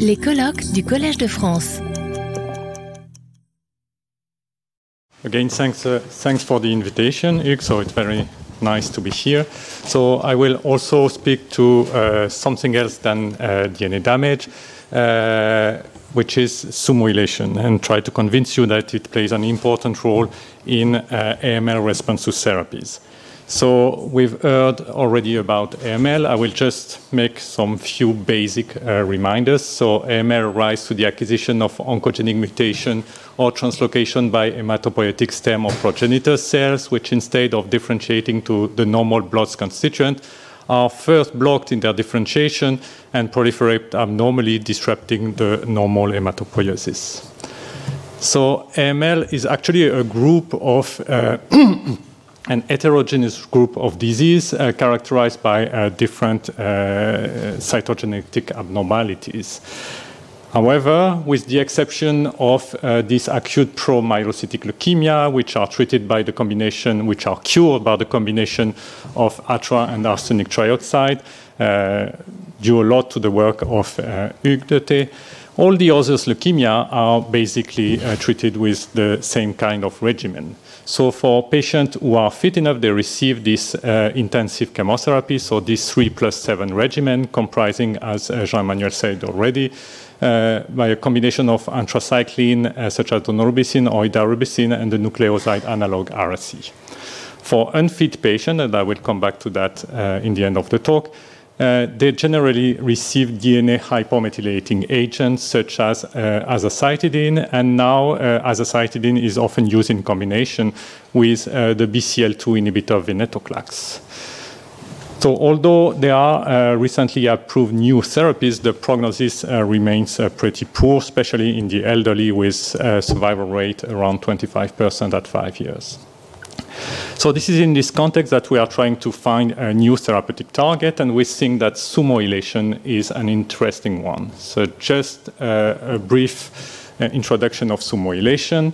Les colloques du Collège de France. Again, thanks, uh, thanks for the invitation, Hugues. So it's very nice to be here. So I will also speak to uh, something else than uh, DNA damage, uh, which is sumoylation, and try to convince you that it plays an important role in uh, AML response to therapies. So we've heard already about AML. I will just make some few basic uh, reminders. So AML rise to the acquisition of oncogenic mutation or translocation by hematopoietic stem or progenitor cells, which instead of differentiating to the normal blood's constituent, are first blocked in their differentiation and proliferate abnormally, disrupting the normal hematopoiesis. So AML is actually a group of uh, an heterogeneous group of disease uh, characterized by uh, different uh, cytogenetic abnormalities. However, with the exception of uh, this acute promyelocytic leukemia, which are treated by the combination, which are cured by the combination of ATRA and arsenic trioxide, uh, due a lot to the work of uh, all the others leukemia are basically uh, treated with the same kind of regimen. So for patients who are fit enough, they receive this uh, intensive chemotherapy, so this 3 plus 7 regimen comprising, as uh, Jean-Emmanuel said already, uh, by a combination of anthracycline, uh, such as daunorubicin or idarubicin, and the nucleoside analog Ara-C. For unfit patients, and I will come back to that uh, in the end of the talk, uh, they generally receive DNA hypomethylating agents such as uh, azacitidine, and now uh, azacitidine is often used in combination with uh, the BCL2 inhibitor venetoclax. So, although there are uh, recently approved new therapies, the prognosis uh, remains pretty poor, especially in the elderly, with a survival rate around 25% at five years. So this is in this context that we are trying to find a new therapeutic target, and we think that sumoylation is an interesting one. So just uh, a brief uh, introduction of sumoylation.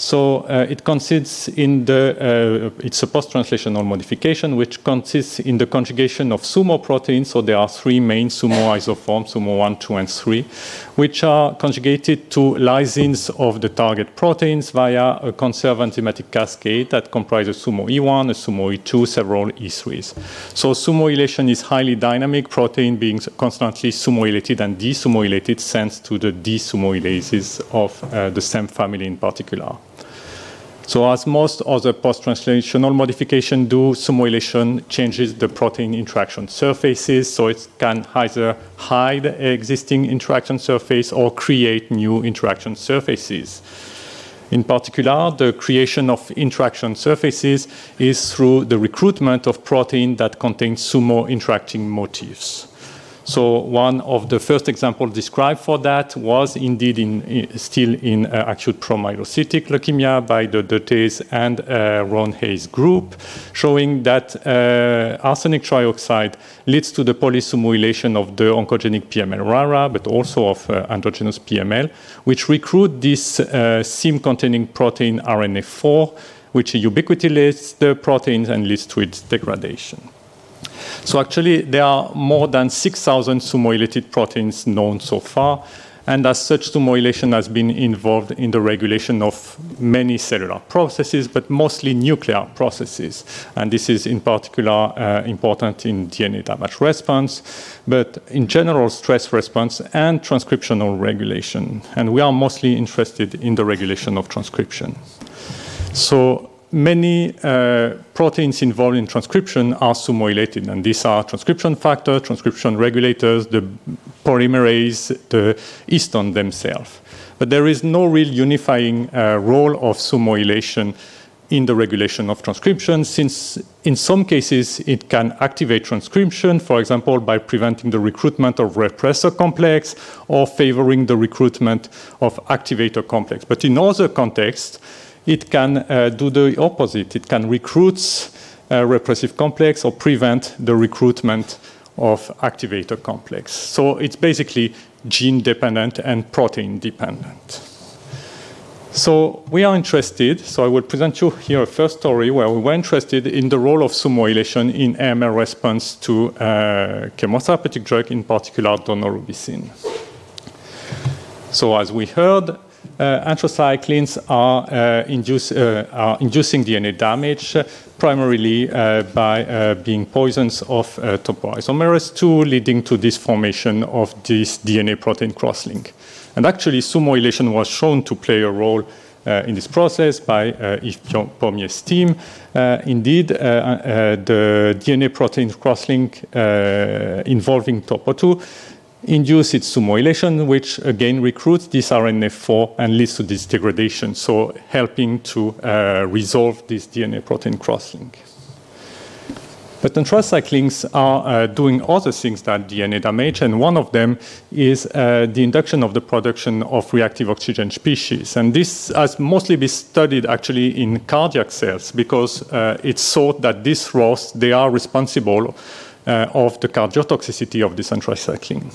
So uh, it consists in the, uh, it's a post-translational modification, which consists in the conjugation of sumo proteins. So there are three main sumo isoforms, sumo 1, 2, and 3, which are conjugated to lysines of the target proteins via a conserved enzymatic cascade that comprises sumo E1, a sumo E2, several E3s. So sumoylation is highly dynamic, protein being constantly sumoylated and desumoylated thanks to the desumoylases of uh, the SENP family in particular. So as most other post-translational modification do, sumoylation changes the protein interaction surfaces, so it can either hide existing interaction surface or create new interaction surfaces. In particular, the creation of interaction surfaces is through the recruitment of protein that contains sumo interacting motifs. So one of the first examples described for that was indeed in, in, still in uh, acute promyelocytic leukemia by the de Thés and uh, Ron Hay's group, showing that uh, arsenic trioxide leads to the polysumoylation of the oncogenic PML RARA, but also of uh, PML, which recruit this uh, SIM-containing protein RNF4, which ubiquitinates the proteins and leads to its degradation. So actually, there are more than 6,000 sumoylated proteins known so far, and as such, sumoylation has been involved in the regulation of many cellular processes, but mostly nuclear processes. And this is in particular uh, important in DNA damage response, but in general stress response and transcriptional regulation. And we are mostly interested in the regulation of transcription. So many uh, proteins involved in transcription are sumoylated, and these are transcription factors, transcription regulators, the polymerase, the histone themselves. But there is no real unifying uh, role of sumoylation in the regulation of transcription, since in some cases it can activate transcription, for example, by preventing the recruitment of repressor complex or favoring the recruitment of activator complex. But in other contexts, it can uh, do the opposite. It can recruit a repressive complex or prevent the recruitment of activator complex. So it's basically gene dependent and protein dependent. So we are interested, so I will present you here a first story where we were interested in the role of sumoylation in AML response to uh, chemotherapeutic drug, in particular daunorubicin. So as we heard, uh, anthracyclines are, uh, induce, uh, are, inducing DNA damage primarily by being poisons of topoisomerase 2, leading to this formation of this DNA protein crosslink. And actually, sumoylation was shown to play a role uh, in this process by uh, Yves Pommier's team. Uh, indeed, the DNA protein crosslink involving TOPO2 induce its sumoylation, which again recruits this RNF4 and leads to this degradation, so helping to uh, resolve this DNA protein crosslink. But anthracyclines are uh, doing other things that DNA damage, and one of them is uh, the induction of the production of reactive oxygen species. And this has mostly been studied actually in cardiac cells because uh, it's thought that these ROS, they are responsible uh, of the cardiotoxicity of this anthracycline.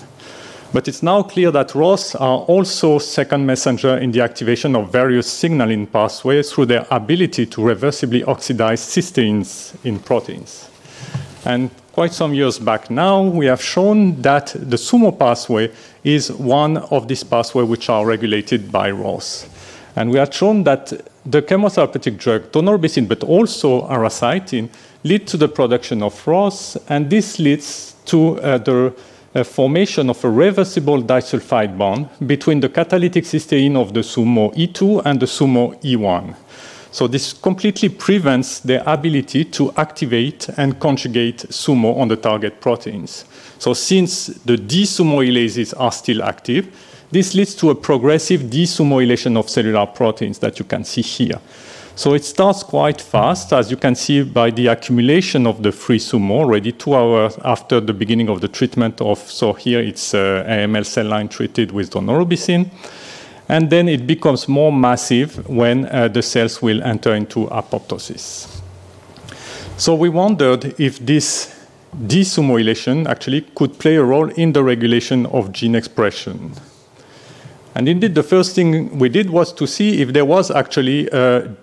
But it's now clear that ROS are also second messenger in the activation of various signaling pathways through their ability to reversibly oxidize cysteines in proteins. And quite some years back now, we have shown that the SUMO pathway is one of these pathways which are regulated by ROS. And we have shown that the chemotherapeutic drug daunorubicin, but also aracytine, lead to the production of ROS, and this leads to uh, the a formation of a reversible disulfide bond between the catalytic cysteine of the SUMO E2 and the SUMO E1. So this completely prevents the ability to activate and conjugate SUMO on the target proteins. So since the desumoylases are still active, this leads to a progressive desumoylation of cellular proteins that you can see here. So it starts quite fast, as you can see by the accumulation of the free sumo already two hours after the beginning of the treatment of, so here it's uh, AML cell line treated with daunorubicin. And then it becomes more massive when uh, the cells will enter into apoptosis. So we wondered if this desumoylation actually could play a role in the regulation of gene expression. And indeed, the first thing we did was to see if there was actually a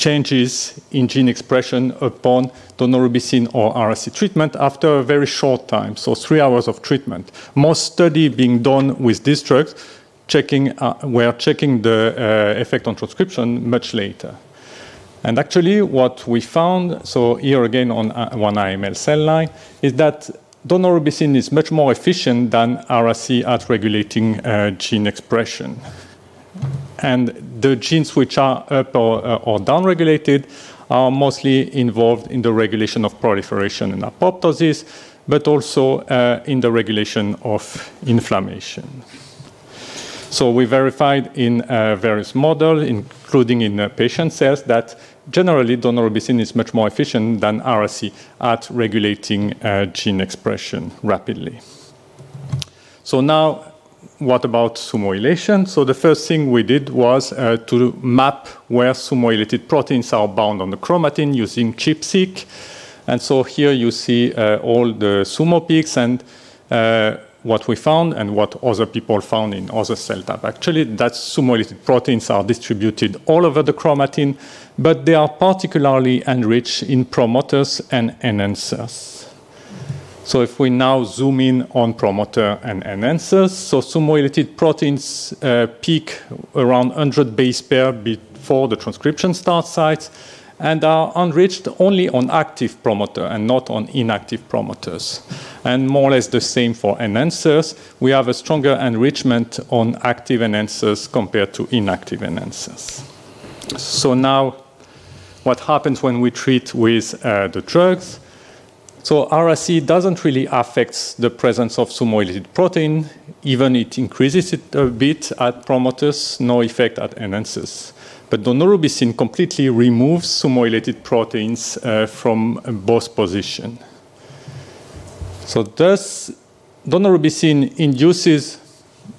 changes in gene expression upon daunorubicin or Ara-C treatment after a very short time, so three hours of treatment. Most study being done with these drugs checking, uh, were checking the uh, effect on transcription much later. And actually, what we found, so here again on uh, one AML cell line, is that daunorubicin is much more efficient than Ara-C at regulating uh, gene expression. And the genes which are up or, uh, or downregulated are mostly involved in the regulation of proliferation and apoptosis, but also uh, in the regulation of inflammation. So we verified in uh, various models, including in uh, patient cells, that generally daunorubicin is much more efficient than Ara-C at regulating uh, gene expression rapidly. So now what about sumoylation? So the first thing we did was uh, to map where sumoylated proteins are bound on the chromatin using ChIP-seq. And so here you see uh, all the sumo peaks and uh, what we found and what other people found in other cell types. Actually, that sumoylated proteins are distributed all over the chromatin, but they are particularly enriched in promoters and enhancers. So if we now zoom in on promoter and enhancers, so sumoylated proteins uh, peak around 100 base pair before the transcription start sites and are enriched only on active promoter and not on inactive promoters. And more or less the same for enhancers. We have a stronger enrichment on active enhancers compared to inactive enhancers. So now, what happens when we treat with uh, the drugs? So Ara-C doesn't really affect the presence of sumoylated protein, even it increases it a bit at promoters, no effect at enhancers. But daunorubicin completely removes sumoylated proteins uh, from both positions. So thus, daunorubicin induces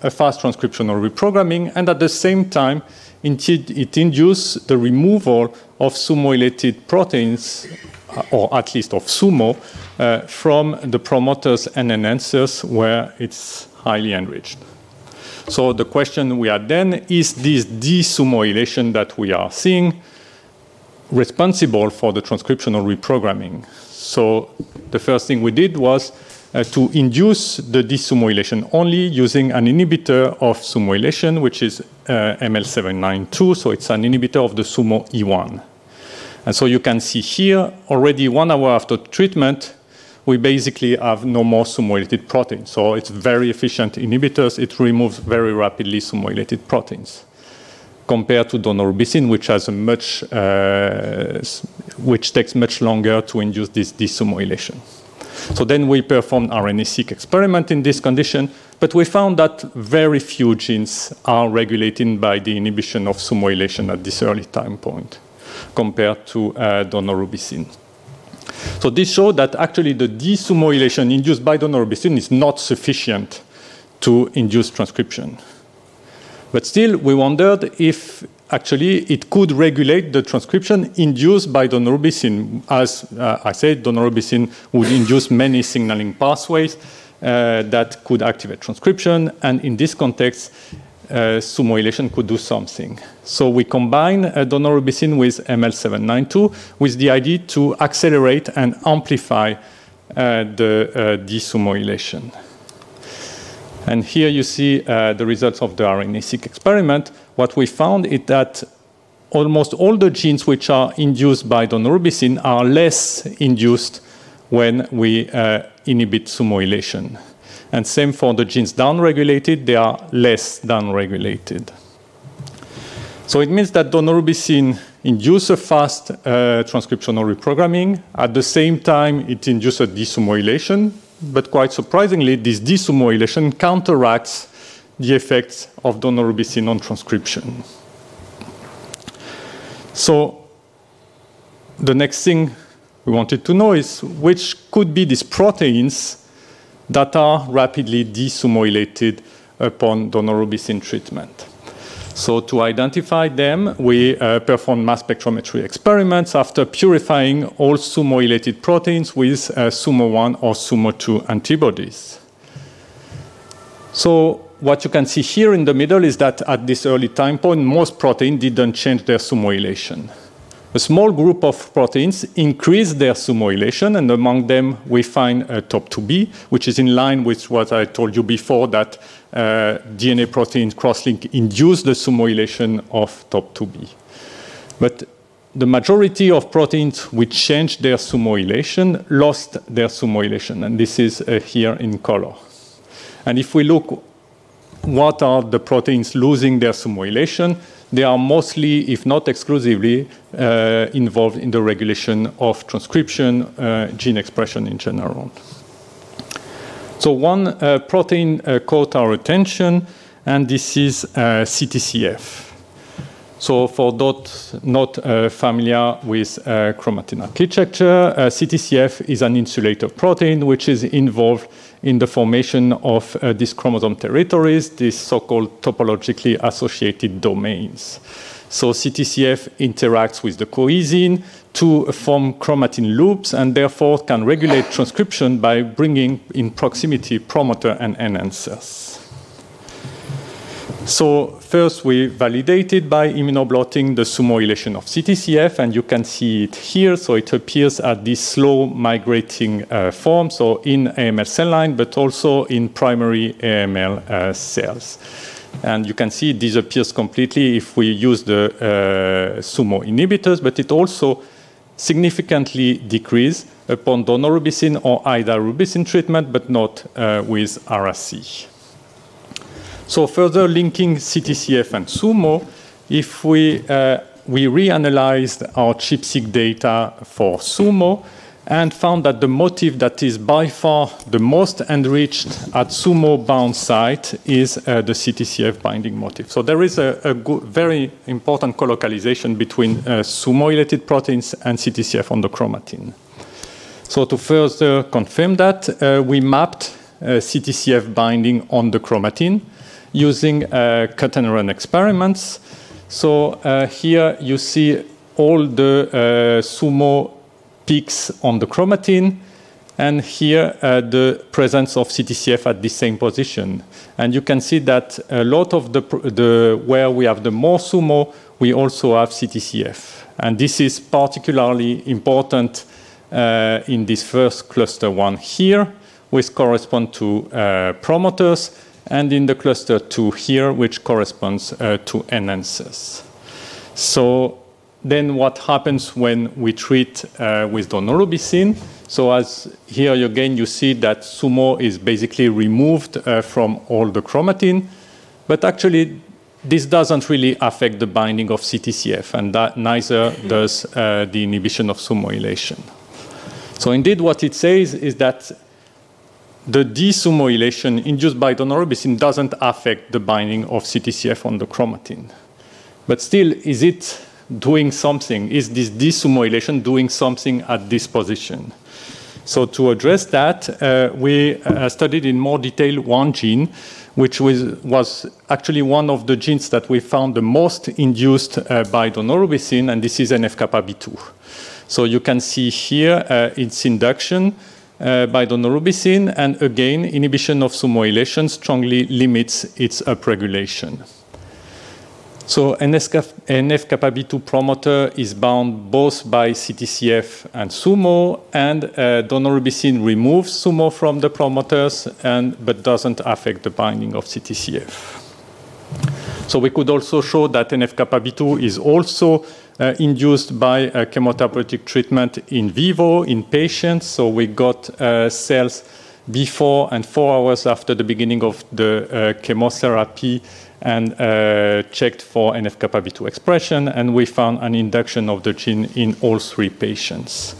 a fast transcriptional reprogramming, and at the same time, it induces the removal of sumoylated proteins or at least of sumo, uh, from the promoters and enhancers where it's highly enriched. So the question we had then is this desumoylation that we are seeing responsible for the transcriptional reprogramming? So the first thing we did was uh, to induce the desumoylation only using an inhibitor of sumoylation, which is uh, ML792. So it's an inhibitor of the SUMO E1. And so you can see here, already one hour after treatment, we basically have no more sumoylated protein. So it's very efficient inhibitors. It removes very rapidly sumoylated proteins compared to daunorubicin, which has a much, uh, which takes much longer to induce this desumoylation. So then we performed RNA-seq experiment in this condition, but we found that very few genes are regulated by the inhibition of sumoylation at this early time point compared to uh, daunorubicin. So this showed that actually the desumoylation induced by daunorubicin is not sufficient to induce transcription. But still, we wondered if actually it could regulate the transcription induced by daunorubicin. As uh, I said, daunorubicin would induce many signaling pathways uh, that could activate transcription, and in this context, uh, sumoylation could do something. So we combine uh, daunorubicin with ML792 with the idea to accelerate and amplify uh, the uh, desumoylation. And here you see the results of the RNA-seq experiment. What we found is that almost all the genes which are induced by daunorubicin are less induced when we inhibit sumoylation. And same for the genes downregulated, they are less downregulated. So it means that daunorubicin induces a fast uh, transcriptional reprogramming. At the same time, it induces desumoylation, but quite surprisingly, this desumoylation counteracts the effects of daunorubicin on transcription. So the next thing we wanted to know is which could be these proteins that are rapidly desumoylated upon daunorubicin treatment. So to identify them, we uh, performed mass spectrometry experiments after purifying all sumoylated proteins with uh, SUMO1 or SUMO2 antibodies. So what you can see here in the middle is that at this early time point, most proteins didn't change their sumoylation a small group of proteins increase their sumoylation, and among them we find uh, TOP2B, which is in line with what I told you before that uh, DNA protein crosslink induce the sumoylation of TOP2B. But the majority of proteins which changed their sumoylation lost their sumoylation, and this is uh, here in color. And if we look what are the proteins losing their sumoylation, they are mostly, if not exclusively, uh, involved in the regulation of transcription, uh, gene expression in general. So one uh, protein uh, caught our attention, and this is uh, CTCF. So for those not uh, familiar with chromatin architecture, CTCF is an insulator protein which is involved in the formation of uh, these chromosome territories, these so-called topologically associated domains. So CTCF interacts with the cohesin to form chromatin loops and therefore can regulate transcription by bringing in proximity promoter and enhancers. So first we validated by immunoblotting the sumoylation of CTCF, and you can see it here. So it appears at this slow migrating uh, form, so in AML cell line, but also in primary AML uh, cells. And you can see it disappears completely if we use the uh, SUMO inhibitors, but it also significantly decreases upon daunorubicin or idarubicin treatment, but not uh, with Ara-C. So further linking CTCF and SUMO, if we, uh, we reanalyzed our ChIP-seq data for SUMO and found that the motif that is by far the most enriched at SUMO bound site is uh, the CTCF binding motif. So there is a, a good, very important colocalization between uh, SUMO-related proteins and CTCF on the chromatin. So to further confirm that, uh, we mapped uh, CTCF binding on the chromatin using uh, cut and run experiments. So uh, here you see all the uh, sumo peaks on the chromatin, and here uh, the presence of CTCF at the same position. And you can see that a lot of the, the where we have the more sumo, we also have CTCF. And this is particularly important uh, in this first cluster one here, which correspond to uh, promoters, and in the cluster 2 here, which corresponds uh, to enhancers. So then what happens when we treat uh, with daunorubicin? So as here again, you see that SUMO is basically removed uh, from all the chromatin, but actually this doesn't really affect the binding of CTCF, and that neither does uh, the inhibition of SUMOylation. So indeed, what it says is that the desumoylation induced by daunorubicin doesn't affect the binding of CTCF on the chromatin. But still, is it doing something? Is this desumoylation doing something at this position? So to address that, uh, we uh, studied in more detail one gene, which was, was, actually one of the genes that we found the most induced uh, by daunorubicin, and this is NF-kappa B2. So you can see here uh, its induction by daunorubicin, and again, inhibition of SUMOylation strongly limits its upregulation. So NF-kappa B2 promoter is bound both by CTCF and SUMO, and uh, daunorubicin removes SUMO from the promoters, and, but doesn't affect the binding of CTCF. So we could also show that NF-kappa B2 is also uh, induced by uh, chemotherapeutic treatment in vivo in patients. So we got uh, cells before and four hours after the beginning of the uh, chemotherapy and uh, checked for NF-kappa B2 expression, and we found an induction of the gene in all three patients.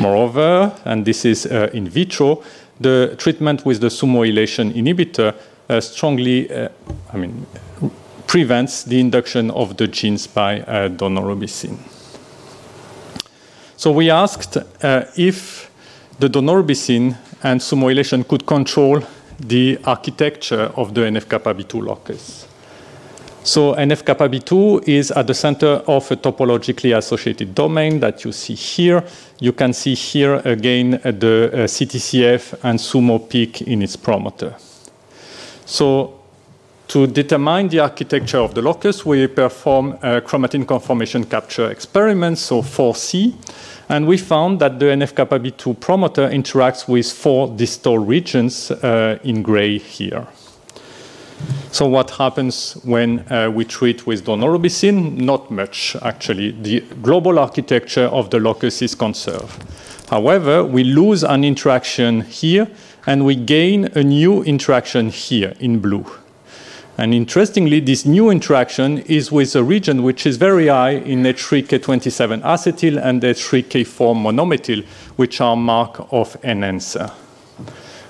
Moreover, and this is in vitro, the treatment with the SUMOylation inhibitor strongly, I mean, prevents the induction of the genes by uh, daunorubicin. So we asked uh, if the daunorubicin and SUMOylation could control the architecture of the NF-kappa B2 locus. So NF-kappa B2 is at the center of a topologically associated domain that you see here. You can see here again the uh, CTCF and SUMO peak in its promoter. So to determine the architecture of the locus, we perform chromatin conformation capture experiments, so 4C, and we found that the NF-kappa B2 promoter interacts with four distal regions uh, in gray here. So what happens when uh, we treat with daunorubicin? Not much, actually. The global architecture of the locus is conserved. However, we lose an interaction here, and we gain a new interaction here in blue. And interestingly, this new interaction is with a region which is very high in H3K27 acetyl and H3K4 monomethyl, which are mark of enhancer.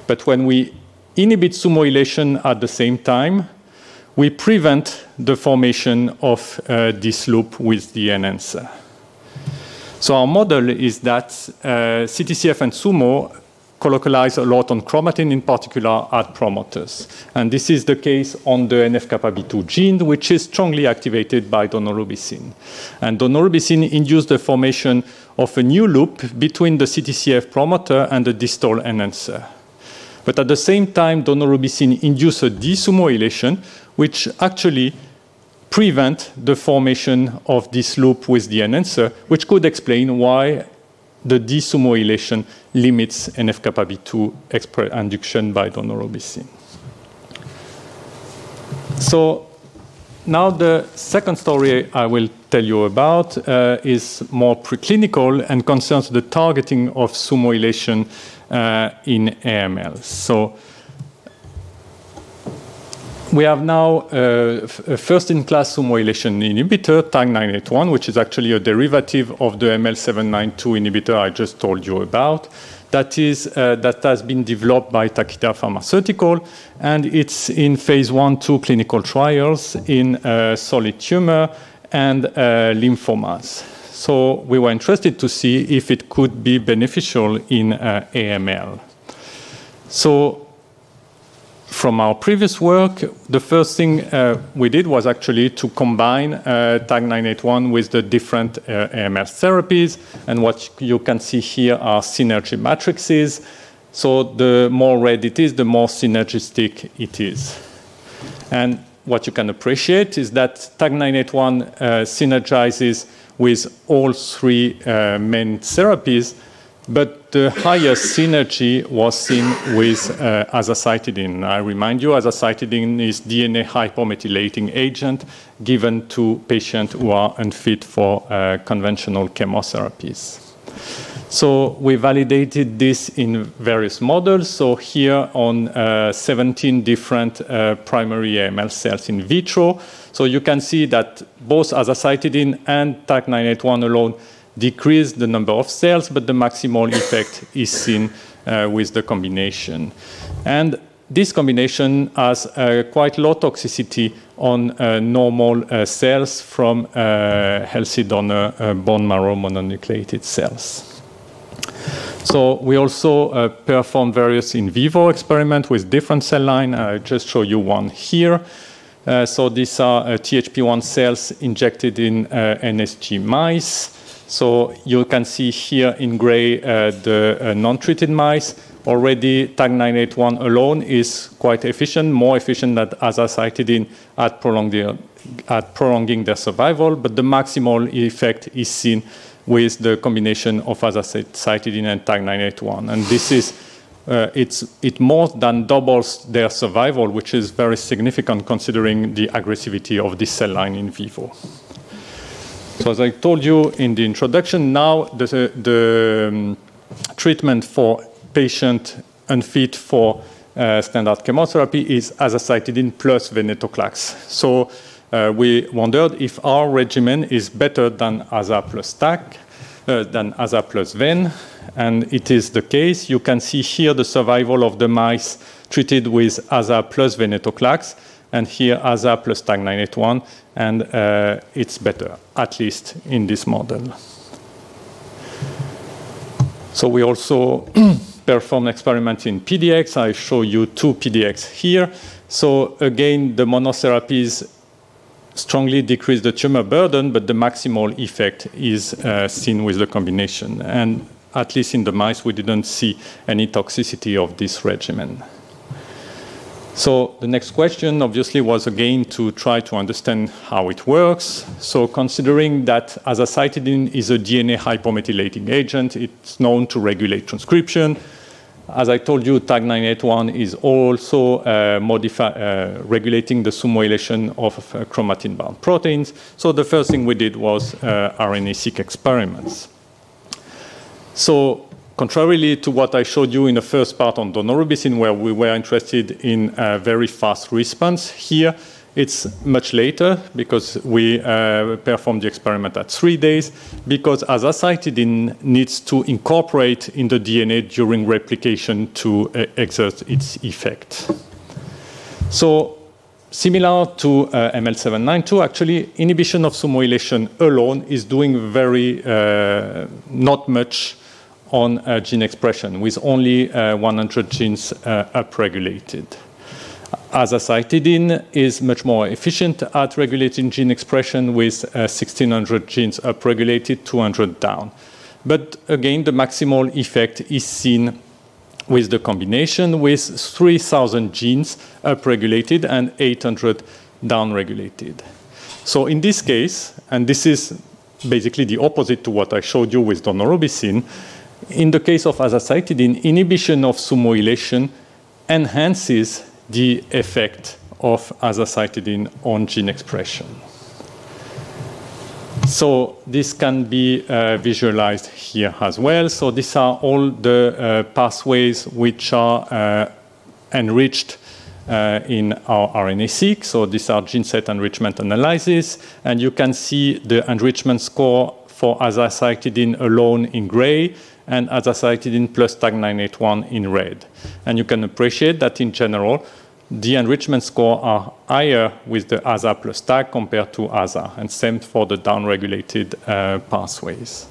But when we inhibit SUMOylation at the same time, we prevent the formation of uh, this loop with the enhancer. So our model is that uh, CTCF and SUMO colocalize a lot on chromatin, in particular at promoters. And this is the case on the NF-kappa B2 gene, which is strongly activated by daunorubicin. And daunorubicin induced the formation of a new loop between the CTCF promoter and the distal enhancer. But at the same time, daunorubicin induced a desumoylation, which actually prevent the formation of this loop with the enhancer, which could explain why the desumoylation limits NF-kappa B2 induction by daunorubicin. So now the second story I will tell you about uh, is more preclinical and concerns the targeting of SUMOylation uh, in AML. So we have now uh, a first-in-class SUMOylation inhibitor, TAK-981, which is actually a derivative of the ML792 inhibitor I just told you about. That is uh, that has been developed by Takeda Pharmaceutical, and it's in phase one, two clinical trials in uh, solid tumor and lymphomas. So we were interested to see if it could be beneficial in AML. From our previous work, the first thing uh, we did was actually to combine uh, TAK-981 with the different uh, therapies. And what you can see here are synergy matrices. So the more red it is, the more synergistic it is. And what you can appreciate is that TAK-981 uh, synergizes with all three uh, main therapies But the highest synergy was seen with uh, azacitidine. I remind you, azacitidine is DNA hypomethylating agent given to patients who are unfit for uh, conventional chemotherapies. So we validated this in various models. So here on uh, 17 different uh, primary AML cells in vitro. So you can see that both azacitidine and TAK-981 alone decrease the number of cells, but the maximal effect is seen uh, with the combination. And this combination has uh, quite low toxicity on uh, normal uh, cells from uh, healthy donor uh, bone marrow mononucleated cells. So we also uh, perform various in vivo experiments with different cell lines. I just show you one here. Uh, so these are uh, THP1 cells injected in NSG mice. So you can see here in gray uh, the uh, non-treated mice. Already TAK-981 alone is quite efficient, more efficient than azacitidine at, at prolonging their survival, but the maximal effect is seen with the combination of azacitidine and TAK-981. And this is, uh, it's, it more than doubles their survival, which is very significant considering the aggressivity of this cell line in vivo. So as I told you in the introduction, now the, the um, treatment for patient unfit for uh, standard chemotherapy is azacitidine plus venetoclax. So uh, we wondered if our regimen is better than AZA plus TAK, uh, than AZA plus VEN, and it is the case. You can see here the survival of the mice treated with AZA plus venetoclax, and here AZA plus TAK-981, and uh, it's better, at least in this model. So we also perform experiments in PDX. I show you two PDX here. So again, the monotherapies strongly decrease the tumor burden, but the maximal effect is uh, seen with the combination. And at least in the mice, we didn't see any toxicity of this regimen. So the next question obviously was again to try to understand how it works. So considering that azacitidine is a DNA hypomethylating agent, it's known to regulate transcription, as I told you, TAK-981 is also uh, uh, regulating the SUMOylation of uh, chromatin-bound proteins. So the first thing we did was uh, RNA-seq experiments. So contrarily to what I showed you in the first part on daunorubicin, where we were interested in a very fast response, here it's much later because we uh, performed the experiment at three days because azacitidine needs to incorporate in the DNA during replication to uh, exert its effect. So similar to uh, ML792, actually inhibition of SUMOylation alone is doing very not much on uh, gene expression with only uh, 100 genes upregulated azacitidine is much more efficient at regulating gene expression with uh, 1600 genes upregulated, 200 down. But again, the maximal effect is seen with the combination with 3000 genes upregulated and 800 downregulated. So in this case, and this is basically the opposite to what I showed you with daunorubicin, in the case of azacitidine, inhibition of SUMOylation enhances the effect of azacitidine on gene expression. So this can be uh, visualized here as well. So these are all the uh, pathways which are uh, enriched uh, in our RNA-seq. So these are gene set enrichment analysis. And you can see the enrichment score for azacitidine alone in gray and azacitidine plus TAK-981 in red. And you can appreciate that in general, the enrichment score are higher with the AZA plus TAK compared to AZA, and same for the downregulated uh, pathways.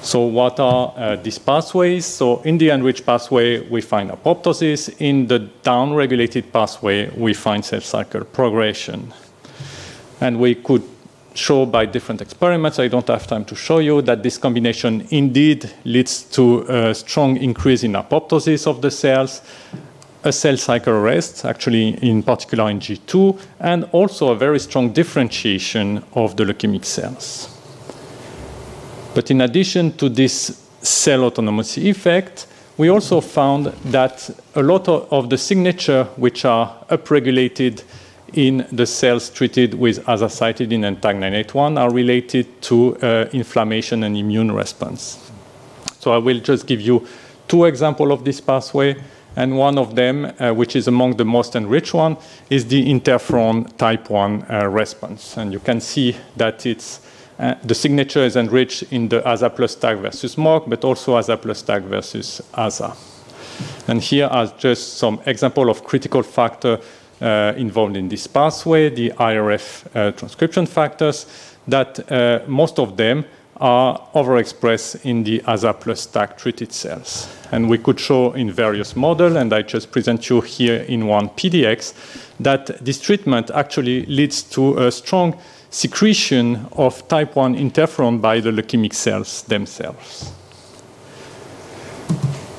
So what are uh, these pathways? So in the enriched pathway, we find apoptosis. In the downregulated pathway, we find cell cycle progression. And we could show by different experiments, I don't have time to show you, that this combination indeed leads to a strong increase in apoptosis of the cells, a cell cycle arrest, actually in particular in G2, and also a very strong differentiation of the leukemic cells. But in addition to this cell autonomous effect, we also found that a lot of the signature which are upregulated in the cells treated with azacitidine and TAK-981 are related to uh, inflammation and immune response. So I will just give you two examples of this pathway, and one of them, uh, which is among the most enriched one, is the interferon type 1 uh, response. And you can see that it's the signature is enriched in the AZA plus TAK versus mock, but also AZA plus TAK versus AZA. And here are just some example of critical factor involved in this pathway, the IRF uh, transcription factors, that uh, most of them are overexpressed in the AZA plus TAK treated cells. And we could show in various models, and I just present you here in one PDX, that this treatment actually leads to a strong secretion of type 1 interferon by the leukemic cells themselves.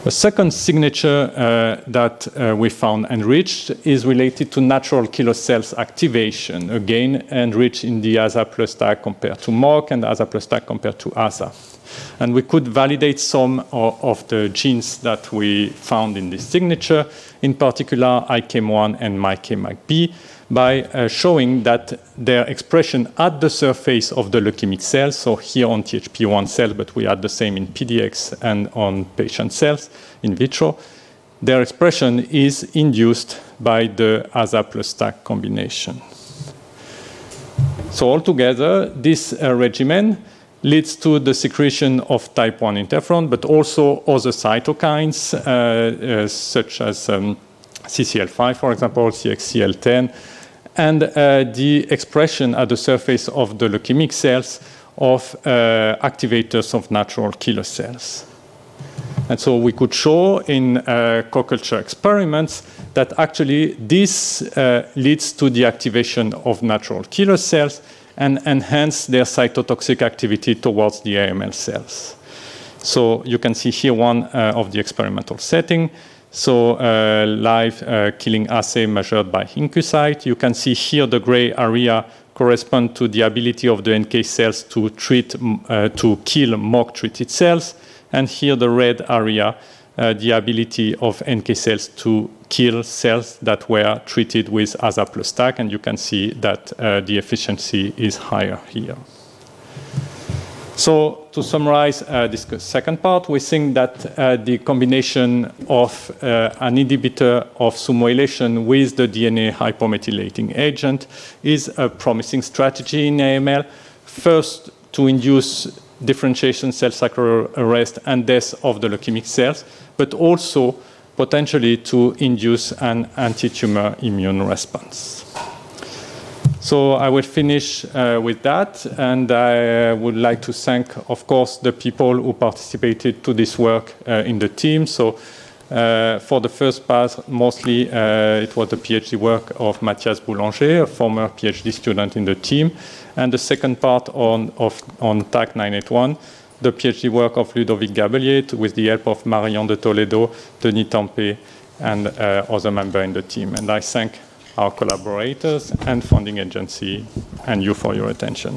A second signature uh, that uh, we found enriched is related to natural killer cells activation, again enriched in the AZA plus TAK compared to mock and AZA plus TAK compared to AZA. And we could validate some of, of the genes that we found in this signature, in particular ICAM1 and MICA-MICB, by uh, showing that their expression at the surface of the leukemic cells, so here on THP1 cells, but we had the same in PDX and on patient cells in vitro, their expression is induced by the AZA plus combination. So altogether, this uh, regimen leads to the secretion of type 1 interferon, but also other cytokines, uh, uh, such as um, CCL5, for example, CXCL10, and uh, the expression at the surface of the leukemic cells of uh, activators of natural killer cells. And so we could show in uh, co-culture experiments that actually this uh, leads to the activation of natural killer cells and enhance their cytotoxic activity towards the AML cells. So you can see here one uh, of the experimental setting. So uh, live uh, killing assay measured by Incucyte. You can see here the gray area correspond to the ability of the NK cells to treat, uh, to kill mock treated cells. And here the red area, uh, the ability of NK cells to kill cells that were treated with AZA plus TAK. And you can see that uh, the efficiency is higher here. So to summarize uh, this second part, we think that uh, the combination of uh, an inhibitor of SUMOylation with the DNA hypomethylating agent is a promising strategy in AML. First, to induce differentiation, cell cycle arrest, and death of the leukemic cells, but also potentially to induce an anti-tumor immune response. So I will finish uh, with that, and I would like to thank, of course, the people who participated to this work uh, in the team. So uh, for the first part, mostly uh, it was the PhD work of Mathias Boulanger, a former PhD student in the team, and the second part on, of, on TAK-981, the PhD work of Ludovic Gabellier with the help of Marion de Toledo, Denis Tempé, and uh, other members in the team. And I thank our collaborators and funding agency, and you for your attention.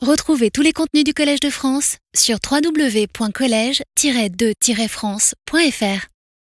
Retrouvez tous les contenus du Collège de France sur www.colège-2-france.fr.